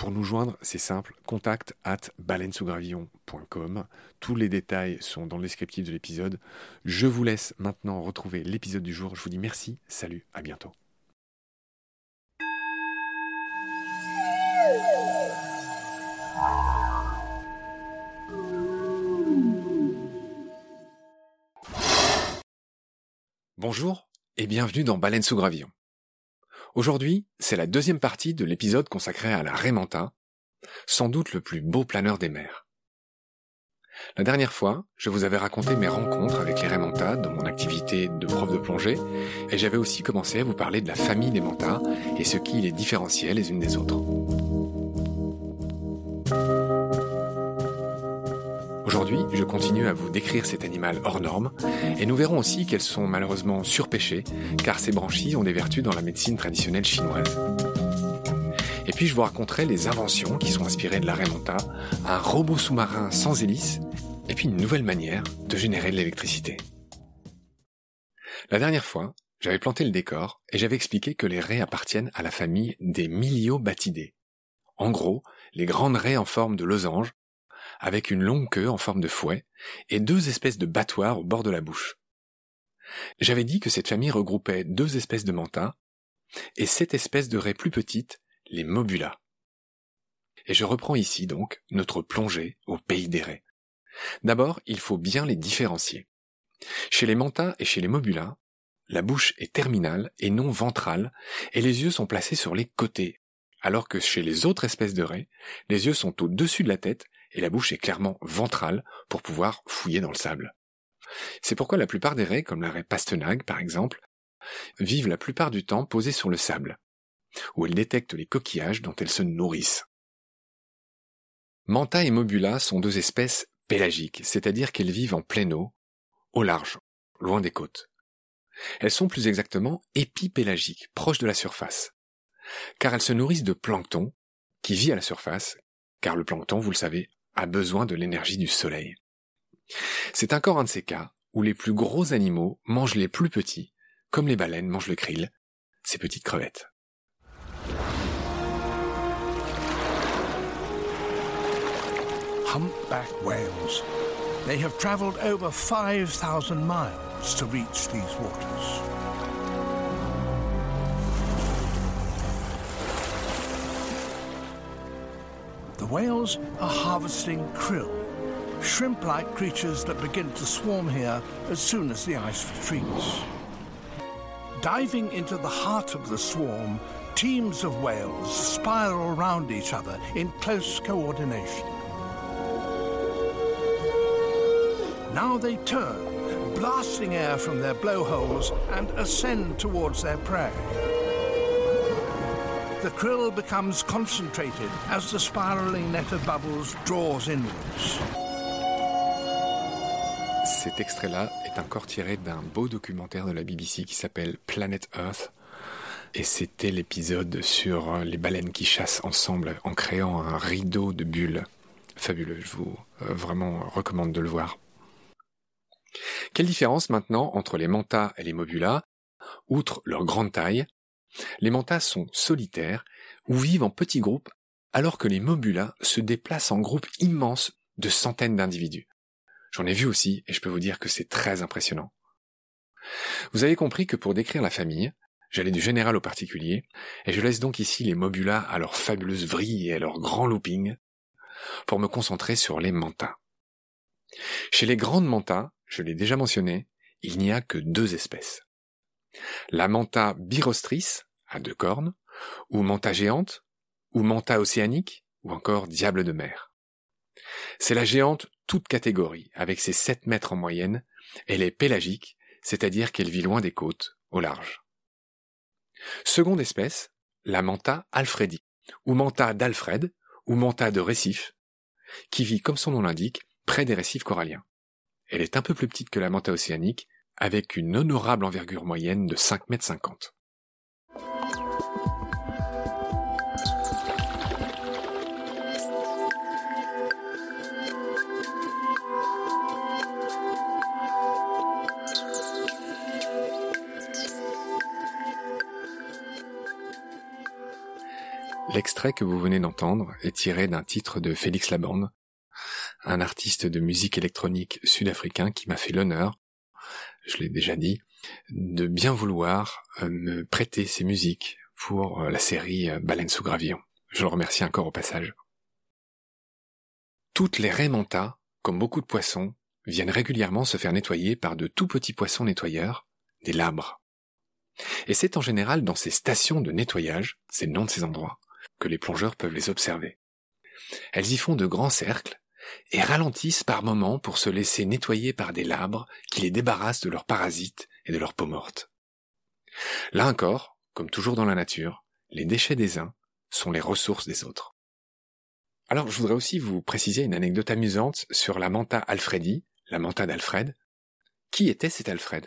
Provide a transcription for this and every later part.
Pour nous joindre, c'est simple, contact at baleinesougravillon.com. Tous les détails sont dans le descriptif de l'épisode. Je vous laisse maintenant retrouver l'épisode du jour. Je vous dis merci, salut, à bientôt. Bonjour et bienvenue dans Baleine sous Gravillon. Aujourd'hui, c'est la deuxième partie de l'épisode consacré à la Raymanta, sans doute le plus beau planeur des mers. La dernière fois, je vous avais raconté mes rencontres avec les Raymantas dans mon activité de prof de plongée, et j'avais aussi commencé à vous parler de la famille des mantas et ce qui les différenciait les unes des autres. Aujourd'hui, je continue à vous décrire cet animal hors norme, et nous verrons aussi qu'elles sont malheureusement surpêchées, car ces branchies ont des vertus dans la médecine traditionnelle chinoise. Et puis je vous raconterai les inventions qui sont inspirées de la Raymanta, un robot sous-marin sans hélice, et puis une nouvelle manière de générer de l'électricité. La dernière fois, j'avais planté le décor et j'avais expliqué que les raies appartiennent à la famille des Miliobatidae. En gros, les grandes raies en forme de losange avec une longue queue en forme de fouet et deux espèces de battoirs au bord de la bouche. J'avais dit que cette famille regroupait deux espèces de mantas et sept espèces de raies plus petites, les mobula. Et je reprends ici donc notre plongée au pays des raies. D'abord, il faut bien les différencier. Chez les mantas et chez les mobula, la bouche est terminale et non ventrale, et les yeux sont placés sur les côtés, alors que chez les autres espèces de raies, les yeux sont au-dessus de la tête et la bouche est clairement ventrale pour pouvoir fouiller dans le sable. C'est pourquoi la plupart des raies, comme la raie pastenague par exemple, vivent la plupart du temps posées sur le sable, où elles détectent les coquillages dont elles se nourrissent. Manta et Mobula sont deux espèces pélagiques, c'est-à-dire qu'elles vivent en pleine eau, au large, loin des côtes. Elles sont plus exactement épipélagiques, proches de la surface, car elles se nourrissent de plancton, qui vit à la surface, car le plancton, vous le savez, a besoin de l'énergie du soleil. C'est encore un de ces cas où les plus gros animaux mangent les plus petits, comme les baleines mangent le krill, ces petites crevettes. Humpback whales. They have traveled over 5,000 miles to reach these waters. The whales are harvesting krill, shrimp-like creatures that begin to swarm here as soon as the ice retreats. Diving into the heart of the swarm teams of whales spiral round each other in close coordination. Now they turn, blasting air from their blowholes and ascend towards their prey. The krill becomes concentrated as the spiraling net of bubbles draws inwards. Cet extrait-là est encore tiré d'un beau documentaire de la BBC qui s'appelle Planet Earth. Et c'était l'épisode sur les baleines qui chassent ensemble en créant un rideau de bulles. Fabuleux, je vous euh, vraiment recommande de le voir. Quelle différence maintenant entre les mantas et les mobulas? Outre leur grande taille, les mantas sont solitaires ou vivent en petits groupes alors que les mobulas se déplacent en groupes immenses de centaines d'individus. J'en ai vu aussi et je peux vous dire que c'est très impressionnant. Vous avez compris que pour décrire la famille, j'allais du général au particulier, et je laisse donc ici les mobulas à leur fabuleuse vrille et à leur grand looping, pour me concentrer sur les mantas. Chez les grandes mantas, je l'ai déjà mentionné, il n'y a que deux espèces. La manta birostris, à deux cornes, ou manta géante, ou manta océanique, ou encore diable de mer. C'est la géante toute catégorie, avec ses 7 mètres en moyenne, elle est pélagique, c'est-à-dire qu'elle vit loin des côtes, au large. Seconde espèce, la manta alfredi, ou manta d'Alfred, ou manta de récif, qui vit, comme son nom l'indique, près des récifs coralliens. Elle est un peu plus petite que la manta océanique, avec une honorable envergure moyenne de 5 mètres 50. L'extrait que vous venez d'entendre est tiré d'un titre de Félix Laborde, un artiste de musique électronique sud-africain qui m'a fait l'honneur, je l'ai déjà dit, de bien vouloir euh, me prêter ses musiques pour euh, la série euh, Baleine sous gravillon. Je le remercie encore au passage. Toutes les raies comme beaucoup de poissons, viennent régulièrement se faire nettoyer par de tout petits poissons nettoyeurs, des labres. Et c'est en général dans ces stations de nettoyage, c'est le nom de ces endroits, que les plongeurs peuvent les observer. Elles y font de grands cercles et ralentissent par moments pour se laisser nettoyer par des labres qui les débarrassent de leurs parasites et de leurs peau morte. Là encore, comme toujours dans la nature, les déchets des uns sont les ressources des autres. Alors je voudrais aussi vous préciser une anecdote amusante sur la manta Alfredi, la manta d'Alfred. Qui était cet Alfred?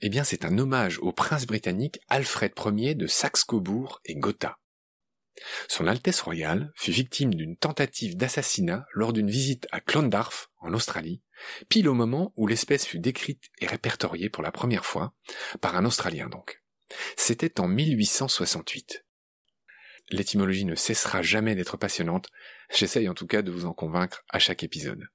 Eh bien c'est un hommage au prince britannique Alfred Ier de Saxe-Cobourg et Gotha. Son Altesse royale fut victime d'une tentative d'assassinat lors d'une visite à Clondarf, en Australie, pile au moment où l'espèce fut décrite et répertoriée pour la première fois, par un Australien donc. C'était en 1868. L'étymologie ne cessera jamais d'être passionnante, j'essaye en tout cas de vous en convaincre à chaque épisode.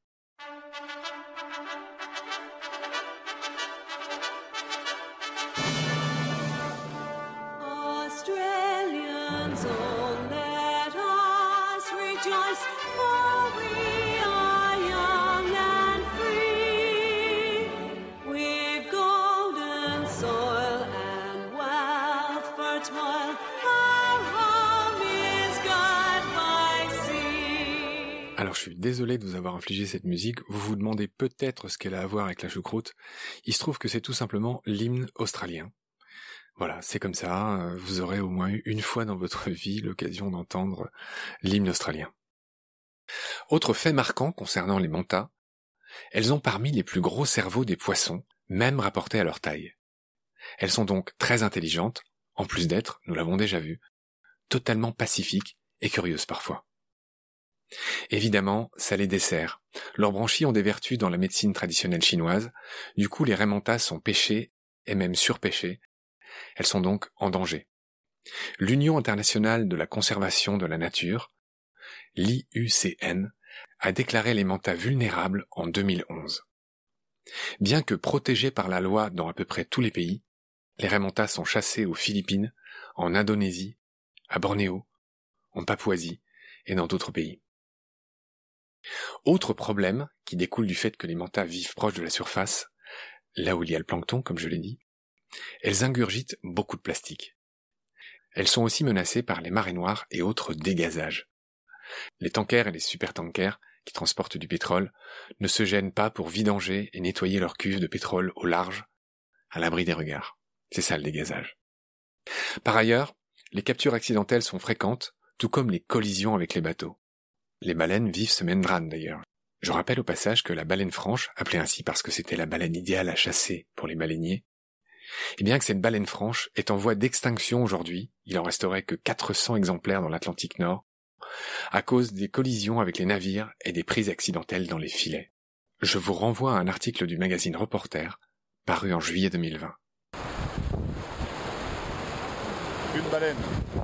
Suis désolé de vous avoir infligé cette musique, vous vous demandez peut-être ce qu'elle a à voir avec la choucroute. Il se trouve que c'est tout simplement l'hymne australien. Voilà, c'est comme ça, vous aurez au moins une fois dans votre vie l'occasion d'entendre l'hymne australien. Autre fait marquant concernant les mantas, elles ont parmi les plus gros cerveaux des poissons, même rapportés à leur taille. Elles sont donc très intelligentes, en plus d'être, nous l'avons déjà vu, totalement pacifiques et curieuses parfois. Évidemment, ça les dessert. Leurs branchies ont des vertus dans la médecine traditionnelle chinoise, du coup les raimentas sont pêchées et même surpêchées. Elles sont donc en danger. L'Union internationale de la conservation de la nature, l'IUCN, a déclaré les mantas vulnérables en 2011. Bien que protégés par la loi dans à peu près tous les pays, les raimentas sont chassés aux Philippines, en Indonésie, à Bornéo, en Papouasie et dans d'autres pays. Autre problème qui découle du fait que les mantas vivent proches de la surface, là où il y a le plancton, comme je l'ai dit, elles ingurgitent beaucoup de plastique. elles sont aussi menacées par les marées noires et autres dégazages. Les tankers et les supertankers, qui transportent du pétrole, ne se gênent pas pour vidanger et nettoyer leurs cuves de pétrole au large, à l'abri des regards. C'est ça le dégazage. Par ailleurs, les captures accidentelles sont fréquentes, tout comme les collisions avec les bateaux. Les baleines vivent ce même drame d'ailleurs. Je rappelle au passage que la baleine franche, appelée ainsi parce que c'était la baleine idéale à chasser pour les baleiniers, et bien que cette baleine franche est en voie d'extinction aujourd'hui, il en resterait que 400 exemplaires dans l'Atlantique Nord, à cause des collisions avec les navires et des prises accidentelles dans les filets. Je vous renvoie à un article du magazine Reporter, paru en juillet 2020. Une baleine.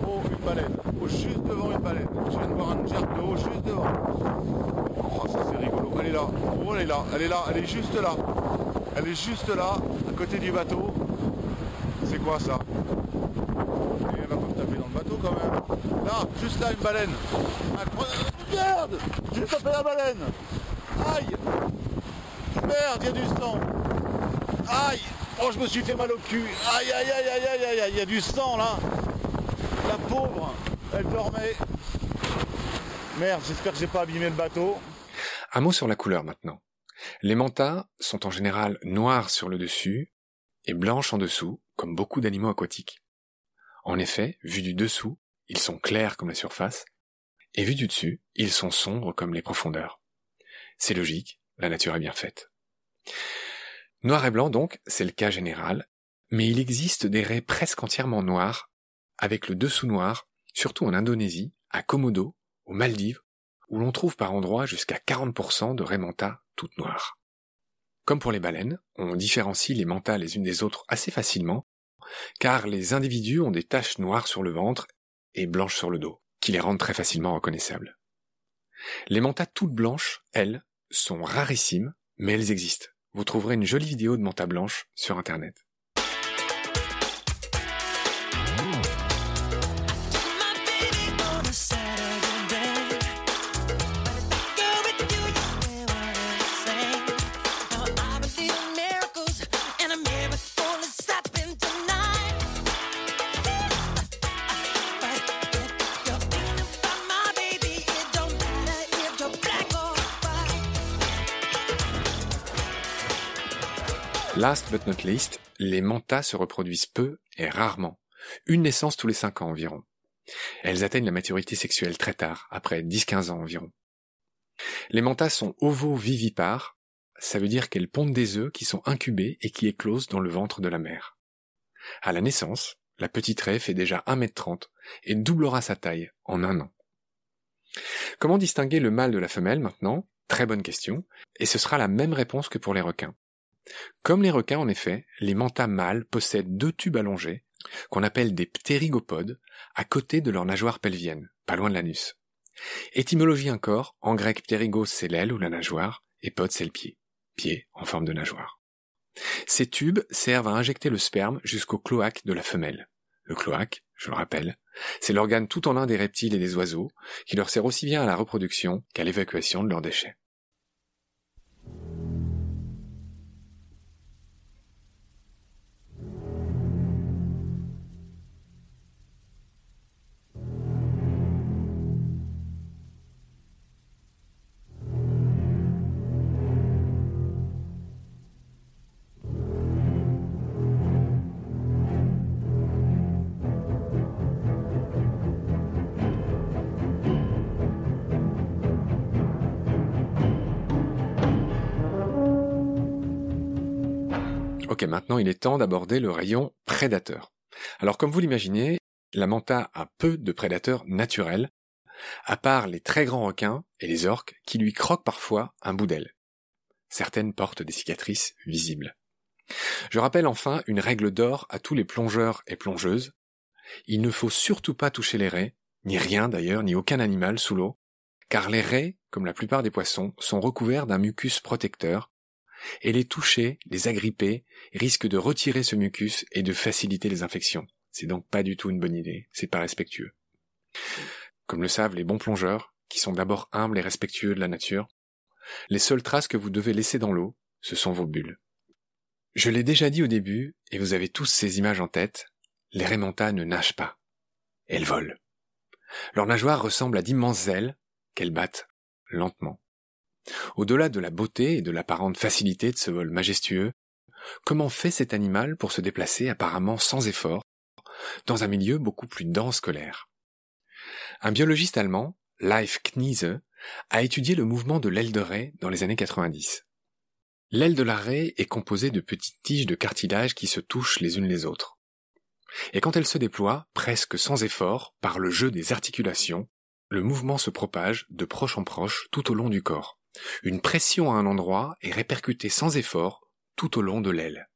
Oh, une baleine. Oh, juste devant une baleine. Je viens de voir un jet de haut juste devant. Oh, ça c'est rigolo. Elle est là. Oh, elle est là. Elle est là. Elle est juste là. Elle est juste là, à côté du bateau. C'est quoi ça? Et Elle va pas me taper dans le bateau quand même. Là, juste là, une baleine. Merde J'ai tapé la baleine Aïe Merde, il y a du sang Aïe Oh, je me suis fait mal au cul Aïe, aïe, aïe, aïe, aïe, aïe, aïe, il y a du sang là Pauvre. Merde, j'espère que j'ai pas abîmé le bateau. Un mot sur la couleur maintenant. Les mantas sont en général noirs sur le dessus et blanches en dessous, comme beaucoup d'animaux aquatiques. En effet, vus du dessous, ils sont clairs comme la surface, et vus du dessus, ils sont sombres comme les profondeurs. C'est logique, la nature est bien faite. Noir et blanc donc, c'est le cas général, mais il existe des raies presque entièrement noires, avec le dessous noir, surtout en Indonésie, à Komodo, aux Maldives, où l'on trouve par endroits jusqu'à 40% de raies mantas toutes noires. Comme pour les baleines, on différencie les mantas les unes des autres assez facilement, car les individus ont des taches noires sur le ventre et blanches sur le dos, qui les rendent très facilement reconnaissables. Les mantas toutes blanches, elles, sont rarissimes, mais elles existent. Vous trouverez une jolie vidéo de manta blanche sur internet. Last but not least, les mantas se reproduisent peu et rarement. Une naissance tous les 5 ans environ. Elles atteignent la maturité sexuelle très tard, après 10-15 ans environ. Les mantas sont ovovivipares, ça veut dire qu'elles pondent des œufs qui sont incubés et qui éclosent dans le ventre de la mère. À la naissance, la petite raie fait déjà 1m30 et doublera sa taille en un an. Comment distinguer le mâle de la femelle maintenant? Très bonne question, et ce sera la même réponse que pour les requins. Comme les requins, en effet, les mantas mâles possèdent deux tubes allongés, qu'on appelle des ptérygopodes, à côté de leur nageoire pelvienne, pas loin de l'anus. Étymologie encore, en grec ptérygos c'est l'aile ou la nageoire, et pod c'est le pied, pied en forme de nageoire. Ces tubes servent à injecter le sperme jusqu'au cloaque de la femelle. Le cloaque, je le rappelle, c'est l'organe tout en un des reptiles et des oiseaux, qui leur sert aussi bien à la reproduction qu'à l'évacuation de leurs déchets. Maintenant il est temps d'aborder le rayon prédateur. Alors comme vous l'imaginez, la manta a peu de prédateurs naturels, à part les très grands requins et les orques qui lui croquent parfois un bout d'aile. Certaines portent des cicatrices visibles. Je rappelle enfin une règle d'or à tous les plongeurs et plongeuses. Il ne faut surtout pas toucher les raies, ni rien d'ailleurs, ni aucun animal sous l'eau, car les raies, comme la plupart des poissons, sont recouverts d'un mucus protecteur et les toucher, les agripper, risque de retirer ce mucus et de faciliter les infections. C'est donc pas du tout une bonne idée, c'est pas respectueux. Comme le savent les bons plongeurs, qui sont d'abord humbles et respectueux de la nature, les seules traces que vous devez laisser dans l'eau, ce sont vos bulles. Je l'ai déjà dit au début, et vous avez tous ces images en tête, les rémentas ne nagent pas. elles volent. Leurs nageoires ressemblent à d'immenses ailes qu'elles battent lentement. Au-delà de la beauté et de l'apparente facilité de ce vol majestueux, comment fait cet animal pour se déplacer apparemment sans effort, dans un milieu beaucoup plus dense que l'air? Un biologiste allemand, Leif Kniese, a étudié le mouvement de l'aile de raie dans les années 90. L'aile de la raie est composée de petites tiges de cartilage qui se touchent les unes les autres. Et quand elle se déploie, presque sans effort, par le jeu des articulations, le mouvement se propage de proche en proche tout au long du corps. Une pression à un endroit est répercutée sans effort tout au long de l'aile.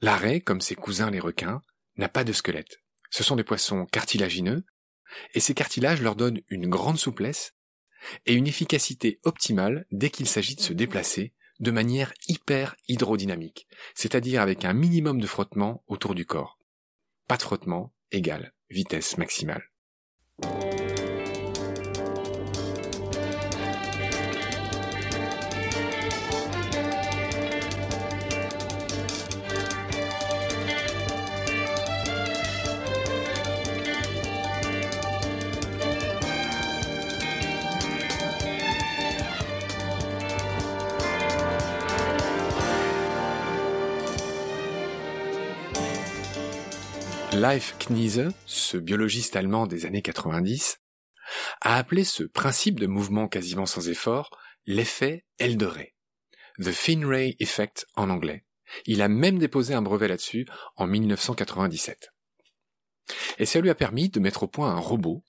L'arrêt, comme ses cousins les requins, n'a pas de squelette. Ce sont des poissons cartilagineux, et ces cartilages leur donnent une grande souplesse et une efficacité optimale dès qu'il s'agit de se déplacer de manière hyper hydrodynamique, c'est-à-dire avec un minimum de frottement autour du corps. Pas de frottement égale vitesse maximale. Leif Kniese, ce biologiste allemand des années 90, a appelé ce principe de mouvement quasiment sans effort l'effet Eldoré, the fin ray effect en anglais. Il a même déposé un brevet là-dessus en 1997. Et ça lui a permis de mettre au point un robot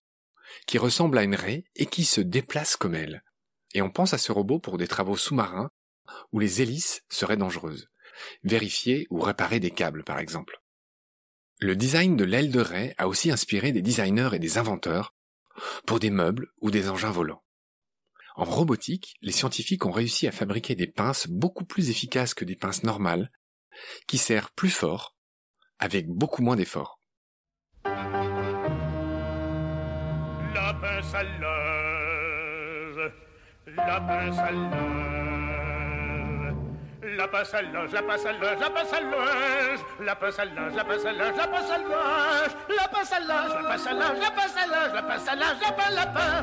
qui ressemble à une raie et qui se déplace comme elle. Et on pense à ce robot pour des travaux sous-marins où les hélices seraient dangereuses. Vérifier ou réparer des câbles, par exemple. Le design de l'aile de raie a aussi inspiré des designers et des inventeurs pour des meubles ou des engins volants. En robotique, les scientifiques ont réussi à fabriquer des pinces beaucoup plus efficaces que des pinces normales, qui serrent plus fort, avec beaucoup moins d'efforts. La passe à linge, la passe à linge, la passe à linge, la passe à linge, la passe à linge, la passe à linge, la passe à linge, la passe à linge, la passe à linge, la passe à linge, la passe à linge,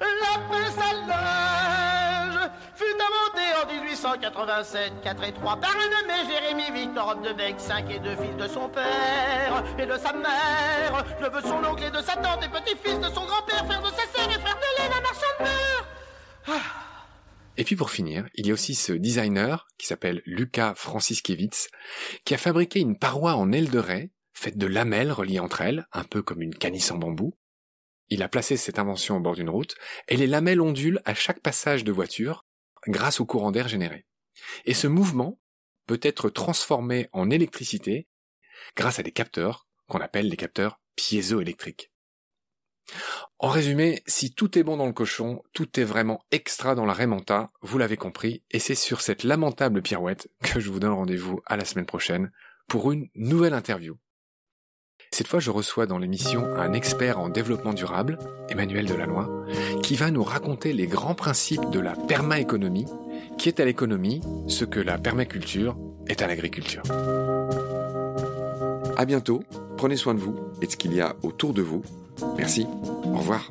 la passe à linge, fut inventée en 1887, 4 et 3 par un nommé Jérémy Victor de Bec, 5 et 2 fils de son père et de sa mère, neveu son oncle et de sa tante et petit-fils de son grand-père, frère de sa sœur et frère de lait, la marchande de et puis pour finir, il y a aussi ce designer qui s'appelle Luca Franciskevitz, qui a fabriqué une paroi en aile de raie, faite de lamelles reliées entre elles, un peu comme une canisse en bambou. Il a placé cette invention au bord d'une route, et les lamelles ondulent à chaque passage de voiture grâce au courant d'air généré. Et ce mouvement peut être transformé en électricité grâce à des capteurs qu'on appelle des capteurs piézoélectriques. En résumé, si tout est bon dans le cochon, tout est vraiment extra dans la Raymanta, vous l'avez compris, et c'est sur cette lamentable pirouette que je vous donne rendez-vous à la semaine prochaine pour une nouvelle interview. Cette fois, je reçois dans l'émission un expert en développement durable, Emmanuel Delannoy, qui va nous raconter les grands principes de la permaéconomie, qui est à l'économie ce que la permaculture est à l'agriculture. À bientôt, prenez soin de vous et de ce qu'il y a autour de vous Merci, au revoir.